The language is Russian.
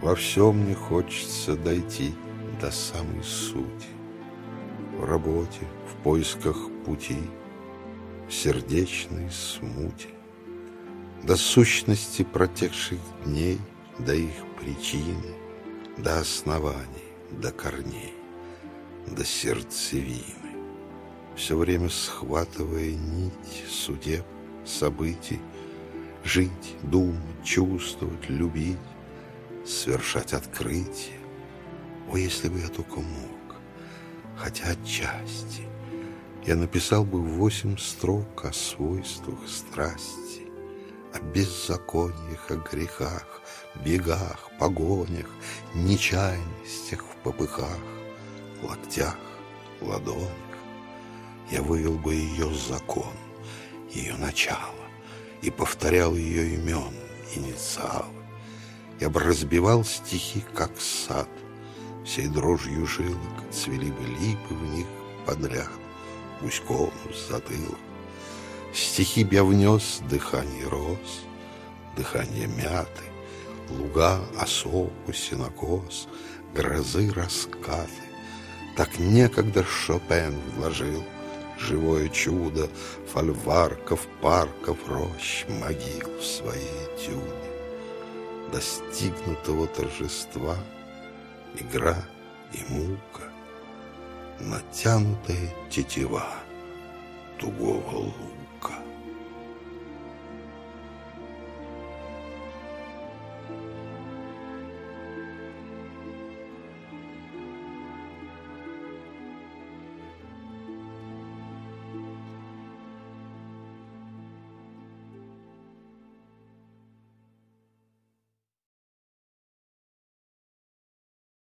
Во всем мне хочется дойти до самой сути. В работе, в поисках пути, в сердечной смуте, До сущности протекших дней, до их причины, До оснований, до корней, до сердцевины. Все время схватывая нить судеб, событий, Жить, думать, чувствовать, любить, Совершать открытие. О, если бы я только мог, хотя отчасти, Я написал бы восемь строк о свойствах страсти, О беззакониях, о грехах, бегах, погонях, Нечаянностях в попыхах, локтях, ладонях. Я вывел бы ее закон, ее начало, И повторял ее имен, инициалы. Я бы разбивал стихи, как сад, Всей дрожью жилок цвели бы липы в них подряд, Гуськом с затылок. Стихи б я внес дыхание роз, Дыхание мяты, Луга, осоку, сенокос, Грозы, раскаты. Так некогда Шопен вложил Живое чудо фольварков, парков, рощ, Могил в свои этюды достигнутого торжества, игра и мука, натянутая тетива тугого лука.